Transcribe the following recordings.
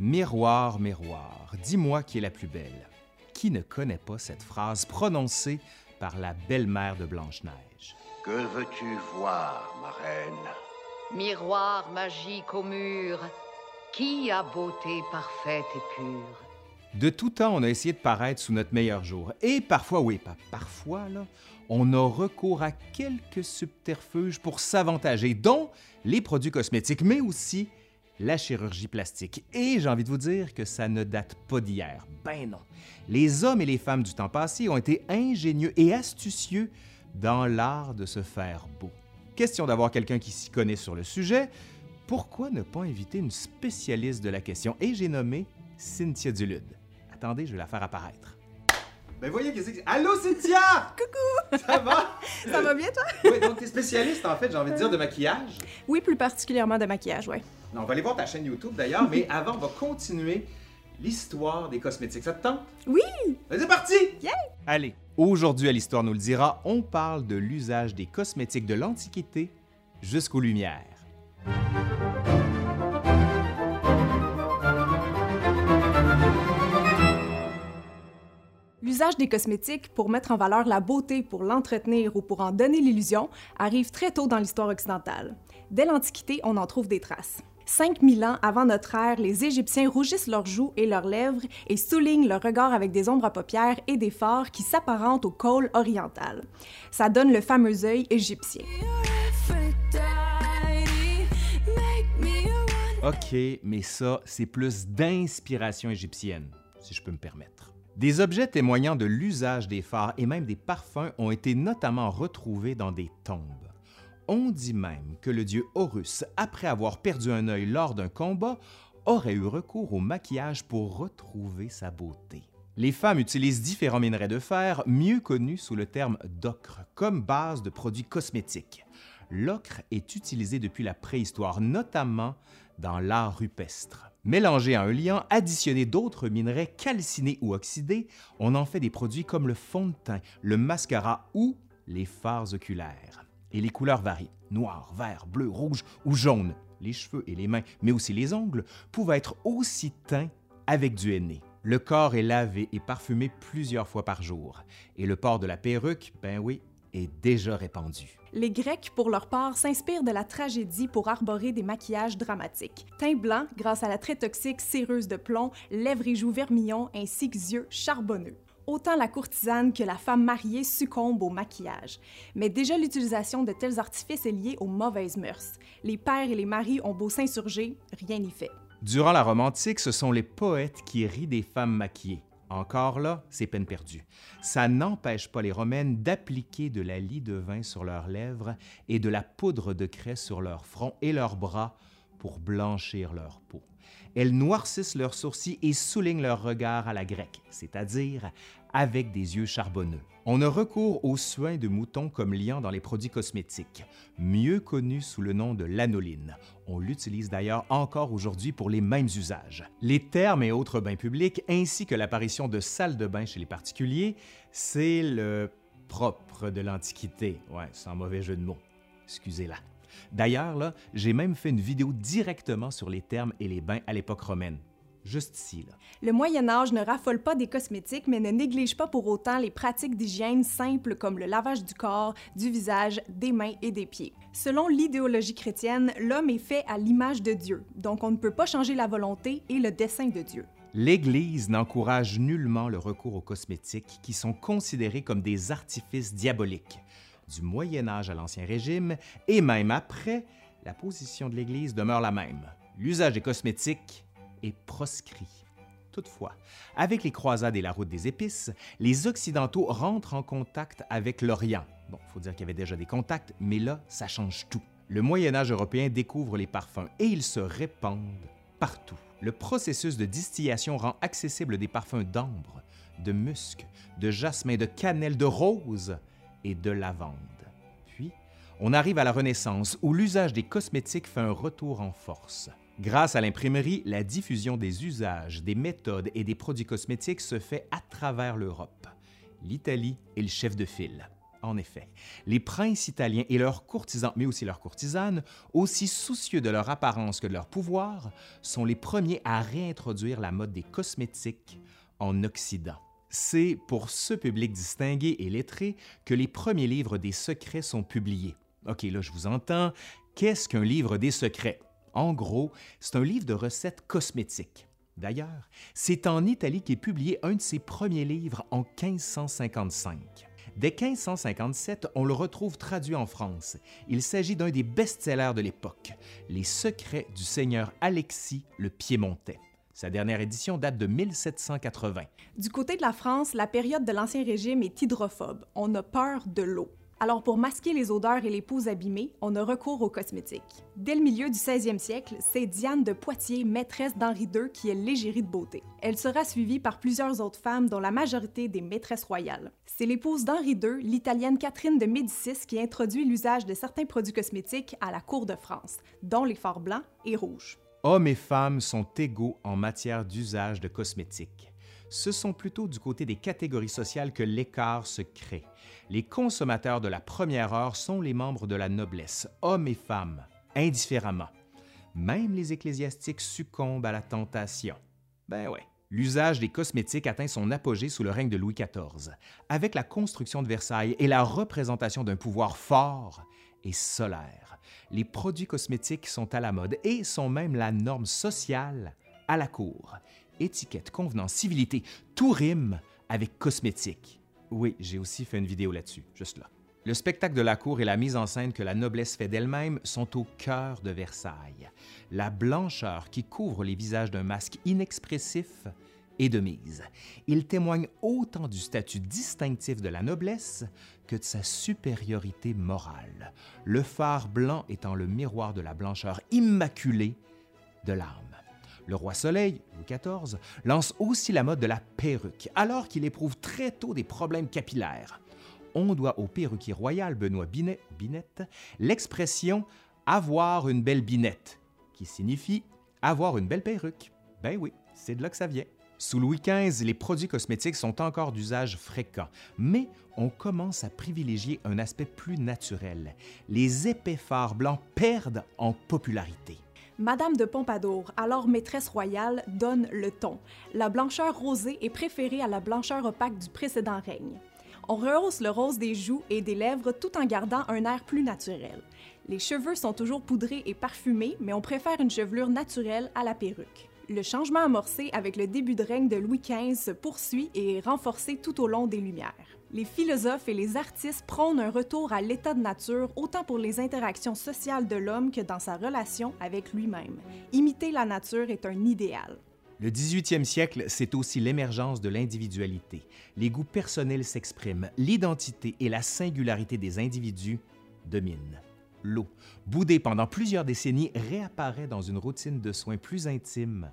Miroir, miroir, dis-moi qui est la plus belle. Qui ne connaît pas cette phrase prononcée par la belle-mère de Blanche-Neige? Que veux-tu voir, ma reine? Miroir magique au mur, qui a beauté parfaite et pure? De tout temps, on a essayé de paraître sous notre meilleur jour. Et parfois, oui, pas parfois, là, on a recours à quelques subterfuges pour s'avantager, dont les produits cosmétiques, mais aussi la chirurgie plastique. Et j'ai envie de vous dire que ça ne date pas d'hier. Ben non. Les hommes et les femmes du temps passé ont été ingénieux et astucieux dans l'art de se faire beau. Question d'avoir quelqu'un qui s'y connaît sur le sujet. Pourquoi ne pas inviter une spécialiste de la question? Et j'ai nommé Cynthia Dulude. Attendez, je vais la faire apparaître. Ben voyez qu'est-ce que c'est. Allô Cynthia! Coucou! Ça va? Ça va bien, toi? Oui, donc t'es spécialiste en fait, j'ai envie de dire, de maquillage? Oui, plus particulièrement de maquillage, ouais. On va aller voir ta chaîne YouTube d'ailleurs, mais avant, on va continuer l'histoire des cosmétiques. Ça te tente? Oui! C'est parti! Yeah! Allez, aujourd'hui à l'Histoire nous le dira, on parle de l'usage des cosmétiques de l'Antiquité jusqu'aux Lumières. L'usage des cosmétiques pour mettre en valeur la beauté, pour l'entretenir ou pour en donner l'illusion arrive très tôt dans l'histoire occidentale. Dès l'Antiquité, on en trouve des traces. 5000 ans avant notre ère, les Égyptiens rougissent leurs joues et leurs lèvres et soulignent leur regard avec des ombres à paupières et des fards qui s'apparentent au col oriental. Ça donne le fameux œil égyptien. OK, mais ça, c'est plus d'inspiration égyptienne, si je peux me permettre. Des objets témoignant de l'usage des phares et même des parfums ont été notamment retrouvés dans des tombes. On dit même que le dieu Horus, après avoir perdu un œil lors d'un combat, aurait eu recours au maquillage pour retrouver sa beauté. Les femmes utilisent différents minerais de fer, mieux connus sous le terme d'ocre, comme base de produits cosmétiques. L'ocre est utilisé depuis la préhistoire, notamment dans l'art rupestre. Mélangé à un liant, additionné d'autres minerais calcinés ou oxydés, on en fait des produits comme le fond de teint, le mascara ou les fards oculaires. Et les couleurs varient noir, vert, bleu, rouge ou jaune. Les cheveux et les mains, mais aussi les ongles, pouvaient être aussi teints avec du henné. Le corps est lavé et parfumé plusieurs fois par jour. Et le port de la perruque, ben oui, est déjà répandu. Les Grecs, pour leur part, s'inspirent de la tragédie pour arborer des maquillages dramatiques. Teint blanc, grâce à la très toxique céreuse de plomb, lèvres et joues vermillons, ainsi que yeux charbonneux. Autant la courtisane que la femme mariée succombe au maquillage. Mais déjà l'utilisation de tels artifices est liée aux mauvaises mœurs. Les pères et les maris ont beau s'insurger, rien n'y fait. Durant la Rome antique, ce sont les poètes qui rient des femmes maquillées. Encore là, c'est peine perdue. Ça n'empêche pas les Romaines d'appliquer de la lie de vin sur leurs lèvres et de la poudre de craie sur leur front et leurs bras pour blanchir leur peau. Elles noircissent leurs sourcils et soulignent leur regard à la grecque, c'est-à-dire avec des yeux charbonneux. On a recours au soin de mouton comme liant dans les produits cosmétiques, mieux connu sous le nom de lanoline. On l'utilise d'ailleurs encore aujourd'hui pour les mêmes usages. Les termes et autres bains publics, ainsi que l'apparition de salles de bain chez les particuliers, c'est le propre de l'Antiquité. Ouais, sans mauvais jeu de mots. Excusez-la. D'ailleurs, j'ai même fait une vidéo directement sur les termes et les bains à l'époque romaine. Juste ici, là. Le Moyen Âge ne raffole pas des cosmétiques, mais ne néglige pas pour autant les pratiques d'hygiène simples comme le lavage du corps, du visage, des mains et des pieds. Selon l'idéologie chrétienne, l'homme est fait à l'image de Dieu, donc on ne peut pas changer la volonté et le dessein de Dieu. L'Église n'encourage nullement le recours aux cosmétiques qui sont considérés comme des artifices diaboliques. Du Moyen Âge à l'Ancien Régime, et même après, la position de l'Église demeure la même. L'usage des cosmétiques est proscrit. Toutefois, avec les croisades et la route des épices, les Occidentaux rentrent en contact avec l'Orient. Bon, il faut dire qu'il y avait déjà des contacts, mais là, ça change tout. Le Moyen Âge européen découvre les parfums et ils se répandent partout. Le processus de distillation rend accessible des parfums d'ambre, de musc, de jasmin, de cannelle, de rose et de lavande. Puis, on arrive à la Renaissance où l'usage des cosmétiques fait un retour en force. Grâce à l'imprimerie, la diffusion des usages, des méthodes et des produits cosmétiques se fait à travers l'Europe. L'Italie est le chef de file. En effet, les princes italiens et leurs courtisans, mais aussi leurs courtisanes, aussi soucieux de leur apparence que de leur pouvoir, sont les premiers à réintroduire la mode des cosmétiques en Occident. C'est pour ce public distingué et lettré que les premiers livres des secrets sont publiés. OK, là, je vous entends. Qu'est-ce qu'un livre des secrets? En gros, c'est un livre de recettes cosmétiques. D'ailleurs, c'est en Italie qu'est publié un de ses premiers livres en 1555. Dès 1557, on le retrouve traduit en France. Il s'agit d'un des best-sellers de l'époque, Les secrets du seigneur Alexis le Piémontais. Sa dernière édition date de 1780. Du côté de la France, la période de l'Ancien Régime est hydrophobe. On a peur de l'eau. Alors pour masquer les odeurs et les peaux abîmées, on a recours aux cosmétiques. Dès le milieu du 16e siècle, c'est Diane de Poitiers, maîtresse d'Henri II, qui est l'égérie de beauté. Elle sera suivie par plusieurs autres femmes, dont la majorité des maîtresses royales. C'est l'épouse d'Henri II, l'italienne Catherine de Médicis, qui introduit l'usage de certains produits cosmétiques à la cour de France, dont les fards blancs et rouges. Hommes et femmes sont égaux en matière d'usage de cosmétiques ce sont plutôt du côté des catégories sociales que l'écart se crée. Les consommateurs de la première heure sont les membres de la noblesse, hommes et femmes, indifféremment. Même les ecclésiastiques succombent à la tentation. Ben ouais. L'usage des cosmétiques atteint son apogée sous le règne de Louis XIV, avec la construction de Versailles et la représentation d'un pouvoir fort et solaire. Les produits cosmétiques sont à la mode et sont même la norme sociale à la cour étiquette, convenance, civilité, tout rime avec cosmétique. Oui, j'ai aussi fait une vidéo là-dessus, juste là. Le spectacle de la cour et la mise en scène que la noblesse fait d'elle-même sont au cœur de Versailles. La blancheur qui couvre les visages d'un masque inexpressif est de mise. Il témoigne autant du statut distinctif de la noblesse que de sa supériorité morale, le phare blanc étant le miroir de la blancheur immaculée de l'âme. Le roi Soleil, Louis XIV, lance aussi la mode de la perruque, alors qu'il éprouve très tôt des problèmes capillaires. On doit au perruquier royal Benoît Binet, l'expression avoir une belle binette, qui signifie avoir une belle perruque. Ben oui, c'est de là que ça vient. Sous Louis XV, les produits cosmétiques sont encore d'usage fréquent, mais on commence à privilégier un aspect plus naturel. Les épais fards blancs perdent en popularité. Madame de Pompadour, alors maîtresse royale, donne le ton. La blancheur rosée est préférée à la blancheur opaque du précédent règne. On rehausse le rose des joues et des lèvres tout en gardant un air plus naturel. Les cheveux sont toujours poudrés et parfumés, mais on préfère une chevelure naturelle à la perruque. Le changement amorcé avec le début de règne de Louis XV se poursuit et est renforcé tout au long des Lumières. Les philosophes et les artistes prônent un retour à l'état de nature autant pour les interactions sociales de l'homme que dans sa relation avec lui-même. Imiter la nature est un idéal. Le 18e siècle, c'est aussi l'émergence de l'individualité. Les goûts personnels s'expriment, l'identité et la singularité des individus dominent. L'eau, boudée pendant plusieurs décennies, réapparaît dans une routine de soins plus intime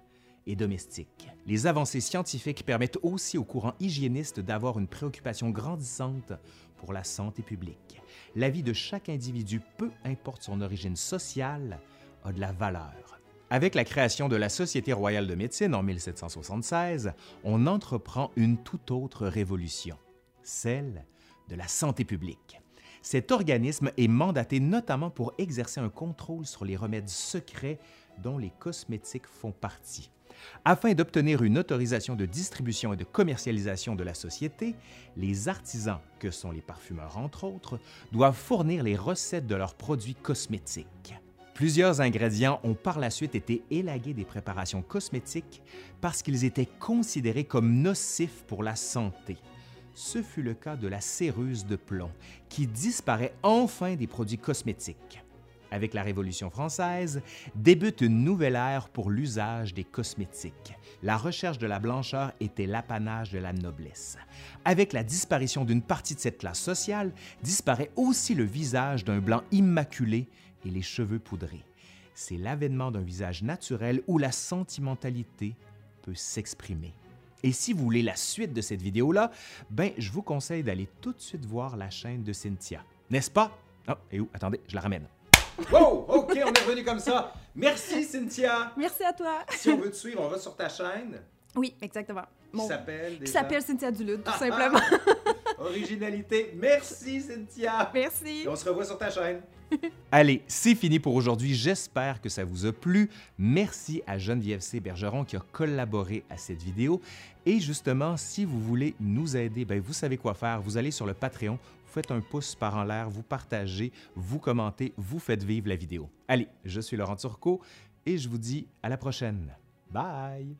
et domestique. Les avancées scientifiques permettent aussi au courant hygiéniste d'avoir une préoccupation grandissante pour la santé publique. La vie de chaque individu, peu importe son origine sociale, a de la valeur. Avec la création de la Société royale de médecine en 1776, on entreprend une toute autre révolution, celle de la santé publique. Cet organisme est mandaté notamment pour exercer un contrôle sur les remèdes secrets dont les cosmétiques font partie. Afin d'obtenir une autorisation de distribution et de commercialisation de la société, les artisans, que sont les parfumeurs entre autres, doivent fournir les recettes de leurs produits cosmétiques. Plusieurs ingrédients ont par la suite été élagués des préparations cosmétiques parce qu'ils étaient considérés comme nocifs pour la santé. Ce fut le cas de la céruse de plomb, qui disparaît enfin des produits cosmétiques avec la Révolution française, débute une nouvelle ère pour l'usage des cosmétiques. La recherche de la blancheur était l'apanage de la noblesse. Avec la disparition d'une partie de cette classe sociale, disparaît aussi le visage d'un blanc immaculé et les cheveux poudrés. C'est l'avènement d'un visage naturel où la sentimentalité peut s'exprimer. Et si vous voulez la suite de cette vidéo-là, ben, je vous conseille d'aller tout de suite voir la chaîne de Cynthia. N'est-ce pas? Oh, et où? Attendez, je la ramène. Wow! OK, on est revenu comme ça. Merci, Cynthia. Merci à toi. si on veut te suivre, on va sur ta chaîne. Oui, exactement. Qui s'appelle Qui s'appelle Cynthia Dulude, tout simplement. Originalité. Merci, Cynthia. Merci. Et on se revoit sur ta chaîne. Allez, c'est fini pour aujourd'hui. J'espère que ça vous a plu. Merci à Geneviève C. Bergeron qui a collaboré à cette vidéo. Et justement, si vous voulez nous aider, ben vous savez quoi faire. Vous allez sur le Patreon, faites un pouce par en l'air, vous partagez, vous commentez, vous faites vivre la vidéo. Allez, je suis Laurent Turcot et je vous dis à la prochaine. Bye!